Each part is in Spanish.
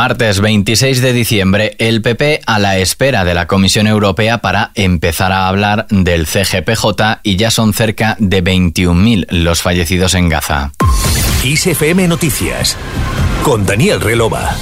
Martes 26 de diciembre, el PP a la espera de la Comisión Europea para empezar a hablar del CGPJ y ya son cerca de 21.000 los fallecidos en Gaza. ISFM Noticias con Daniel Relova.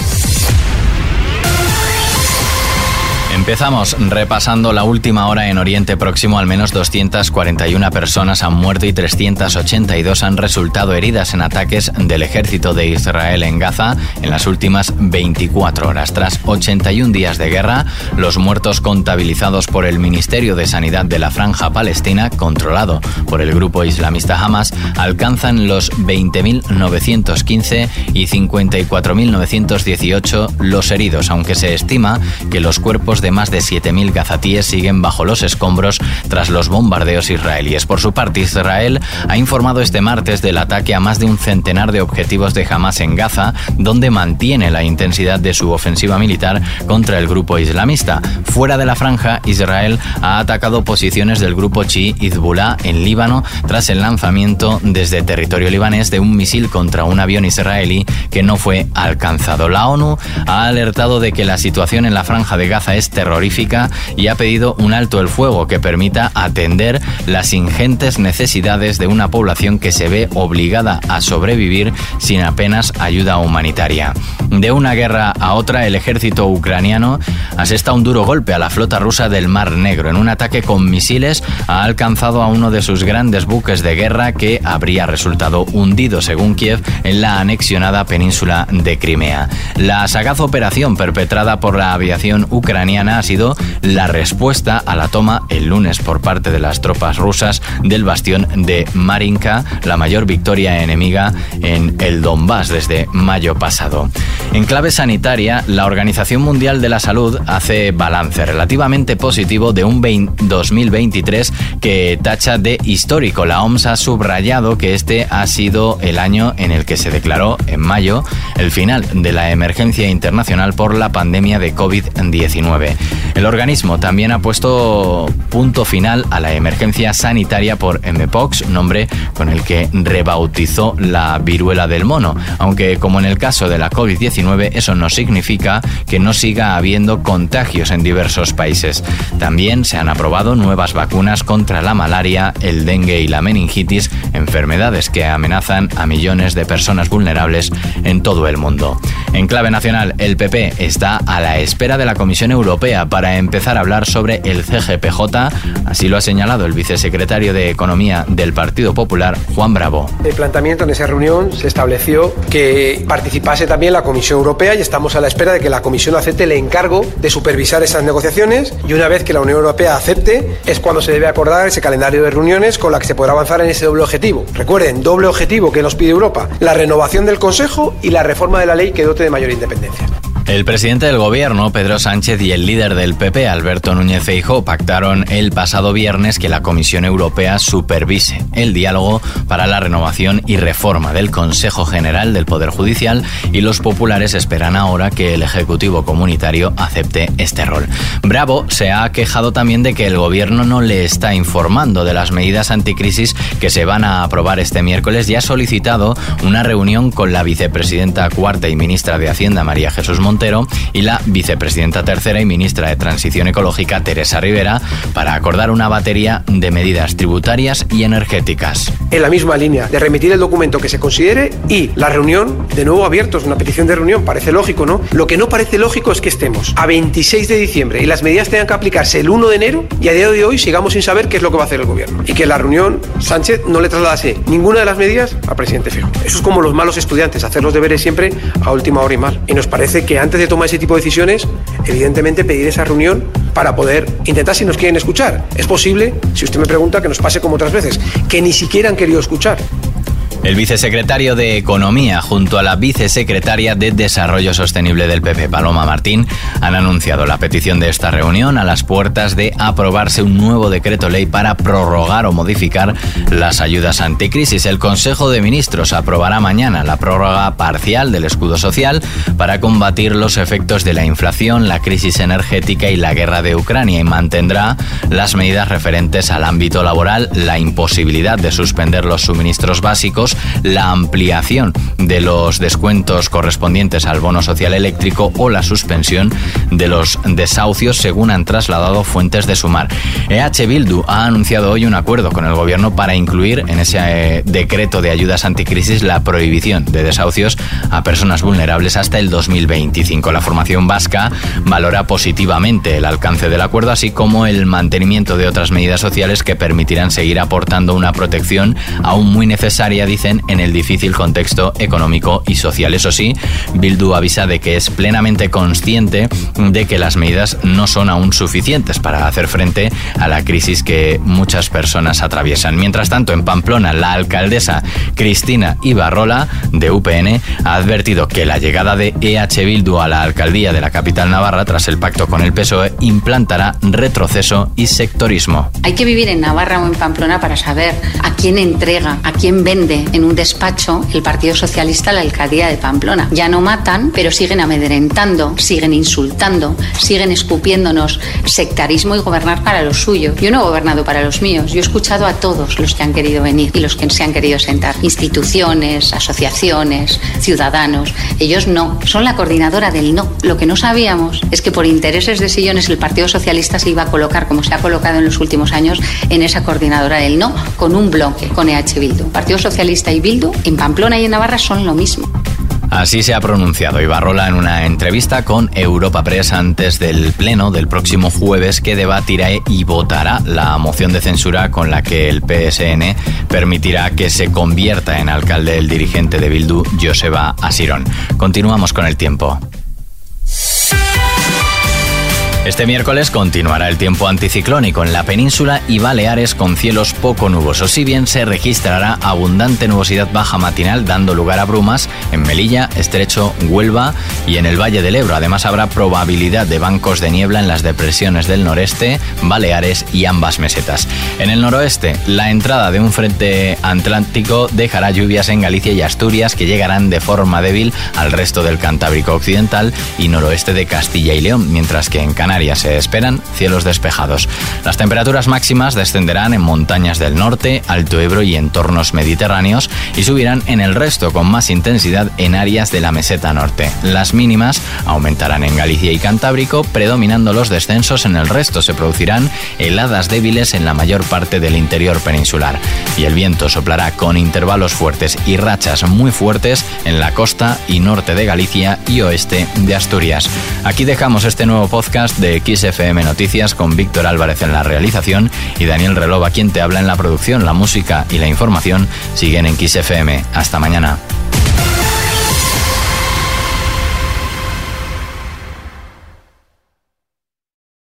Empezamos repasando la última hora en Oriente Próximo. Al menos 241 personas han muerto y 382 han resultado heridas en ataques del ejército de Israel en Gaza en las últimas 24 horas. Tras 81 días de guerra, los muertos contabilizados por el Ministerio de Sanidad de la Franja Palestina, controlado por el grupo islamista Hamas, alcanzan los 20.915 y 54.918 los heridos, aunque se estima que los cuerpos de más de 7.000 gazatíes siguen bajo los escombros tras los bombardeos israelíes. Por su parte, Israel ha informado este martes del ataque a más de un centenar de objetivos de Hamas en Gaza, donde mantiene la intensidad de su ofensiva militar contra el grupo islamista. Fuera de la franja, Israel ha atacado posiciones del grupo chií Hezbollah en Líbano tras el lanzamiento desde territorio libanés de un misil contra un avión israelí que no fue alcanzado. La ONU ha alertado de que la situación en la franja de Gaza es terrorífica y ha pedido un alto el fuego que permita atender las ingentes necesidades de una población que se ve obligada a sobrevivir sin apenas ayuda humanitaria. De una guerra a otra, el ejército ucraniano asesta un duro golpe a la flota rusa del Mar Negro. En un ataque con misiles ha alcanzado a uno de sus grandes buques de guerra que habría resultado hundido, según Kiev, en la anexionada península de Crimea. La sagaz operación perpetrada por la aviación ucraniana ha sido la respuesta a la toma el lunes por parte de las tropas rusas del bastión de Marinka, la mayor victoria enemiga en el Donbass desde mayo pasado. En clave sanitaria, la Organización Mundial de la Salud hace balance relativamente positivo de un 2023 que tacha de histórico. La OMS ha subrayado que este ha sido el año en el que se declaró, en mayo, el final de la emergencia internacional por la pandemia de COVID-19. El organismo también ha puesto punto final a la emergencia sanitaria por Mpox, nombre con el que rebautizó la viruela del mono, aunque como en el caso de la COVID-19 eso no significa que no siga habiendo contagios en diversos países. También se han aprobado nuevas vacunas contra la malaria, el dengue y la meningitis, enfermedades que amenazan a millones de personas vulnerables en todo el mundo. En clave nacional, el PP está a la espera de la Comisión Europea para empezar a hablar sobre el CGPJ, así lo ha señalado el vicesecretario de Economía del Partido Popular, Juan Bravo. El planteamiento en esa reunión se estableció que participase también la Comisión Europea y estamos a la espera de que la Comisión acepte el encargo de supervisar esas negociaciones y una vez que la Unión Europea acepte es cuando se debe acordar ese calendario de reuniones con la que se podrá avanzar en ese doble objetivo. Recuerden, doble objetivo que nos pide Europa, la renovación del Consejo y la reforma de la ley que dote de mayor independencia. El presidente del gobierno, Pedro Sánchez, y el líder del PP, Alberto Núñez Feijóo, pactaron el pasado viernes que la Comisión Europea supervise el diálogo para la renovación y reforma del Consejo General del Poder Judicial y los populares esperan ahora que el Ejecutivo Comunitario acepte este rol. Bravo se ha quejado también de que el gobierno no le está informando de las medidas anticrisis que se van a aprobar este miércoles y ha solicitado una reunión con la vicepresidenta cuarta y ministra de Hacienda, María Jesús Montero, y la vicepresidenta tercera y ministra de Transición Ecológica, Teresa Rivera, para acordar una batería de medidas tributarias y energéticas. En la misma línea de remitir el documento que se considere y la reunión, de nuevo abiertos, una petición de reunión, parece lógico, ¿no? Lo que no parece lógico es que estemos a 26 de diciembre y las medidas tengan que aplicarse el 1 de enero y a día de hoy sigamos sin saber qué es lo que va a hacer el gobierno. Y que la reunión Sánchez no le trasladase ninguna de las medidas al presidente Fijo. Eso es como los malos estudiantes, hacer los deberes siempre a última hora y mal. Y nos parece que de tomar ese tipo de decisiones, evidentemente pedir esa reunión para poder intentar si nos quieren escuchar. Es posible, si usted me pregunta, que nos pase como otras veces, que ni siquiera han querido escuchar. El vicesecretario de Economía junto a la vicesecretaria de Desarrollo Sostenible del PP, Paloma Martín, han anunciado la petición de esta reunión a las puertas de aprobarse un nuevo decreto ley para prorrogar o modificar las ayudas anticrisis. El Consejo de Ministros aprobará mañana la prórroga parcial del escudo social para combatir los efectos de la inflación, la crisis energética y la guerra de Ucrania y mantendrá las medidas referentes al ámbito laboral, la imposibilidad de suspender los suministros básicos, Juntos la ampliación de los descuentos correspondientes al bono social eléctrico o la suspensión de los desahucios según han trasladado fuentes de Sumar. EH Bildu ha anunciado hoy un acuerdo con el gobierno para incluir en ese eh, decreto de ayudas anticrisis la prohibición de desahucios a personas vulnerables hasta el 2025. La formación vasca valora positivamente el alcance del acuerdo así como el mantenimiento de otras medidas sociales que permitirán seguir aportando una protección aún muy necesaria, en el difícil contexto económico y social. Eso sí, Bildu avisa de que es plenamente consciente de que las medidas no son aún suficientes para hacer frente a la crisis que muchas personas atraviesan. Mientras tanto, en Pamplona, la alcaldesa Cristina Ibarrola, de UPN, ha advertido que la llegada de EH Bildu a la alcaldía de la capital navarra, tras el pacto con el PSOE, implantará retroceso y sectorismo. Hay que vivir en Navarra o en Pamplona para saber a quién entrega, a quién vende en un despacho el Partido Socialista la alcaldía de Pamplona. Ya no matan, pero siguen amedrentando, siguen insultando, siguen escupiéndonos sectarismo y gobernar para los suyos. Yo no he gobernado para los míos, yo he escuchado a todos los que han querido venir y los que se han querido sentar. Instituciones, asociaciones, ciudadanos. Ellos no, son la coordinadora del no. Lo que no sabíamos es que por intereses de sillones el Partido Socialista se iba a colocar, como se ha colocado en los últimos años, en esa coordinadora del no, con un bloque, con EH Bildu. Partido Socialista y Bildu en Pamplona y en Navarra son lo mismo. Así se ha pronunciado Ibarrola en una entrevista con Europa Press antes del pleno del próximo jueves que debatirá y votará la moción de censura con la que el PSN permitirá que se convierta en alcalde el dirigente de Bildu, Joseba Asirón. Continuamos con el tiempo. Este miércoles continuará el tiempo anticiclónico en la península y Baleares con cielos poco nubosos, si bien se registrará abundante nubosidad baja matinal dando lugar a brumas en Melilla, Estrecho, Huelva y en el Valle del Ebro. Además habrá probabilidad de bancos de niebla en las depresiones del noreste, Baleares y ambas mesetas. En el noroeste, la entrada de un frente atlántico dejará lluvias en Galicia y Asturias que llegarán de forma débil al resto del Cantábrico Occidental y noroeste de Castilla y León, mientras que en Se esperan cielos despejados. Las temperaturas máximas descenderán en montañas del norte, Alto Ebro y entornos mediterráneos y subirán en el resto con más intensidad en áreas de la meseta norte. Las mínimas aumentarán en Galicia y Cantábrico, predominando los descensos en el resto. Se producirán heladas débiles en la mayor parte del interior peninsular y el viento soplará con intervalos fuertes y rachas muy fuertes en la costa y norte de Galicia y oeste de Asturias. Aquí dejamos este nuevo podcast de XFM Noticias con Víctor Álvarez en la realización y Daniel Relova quien te habla en la producción, la música y la información siguen en XFM. Hasta mañana.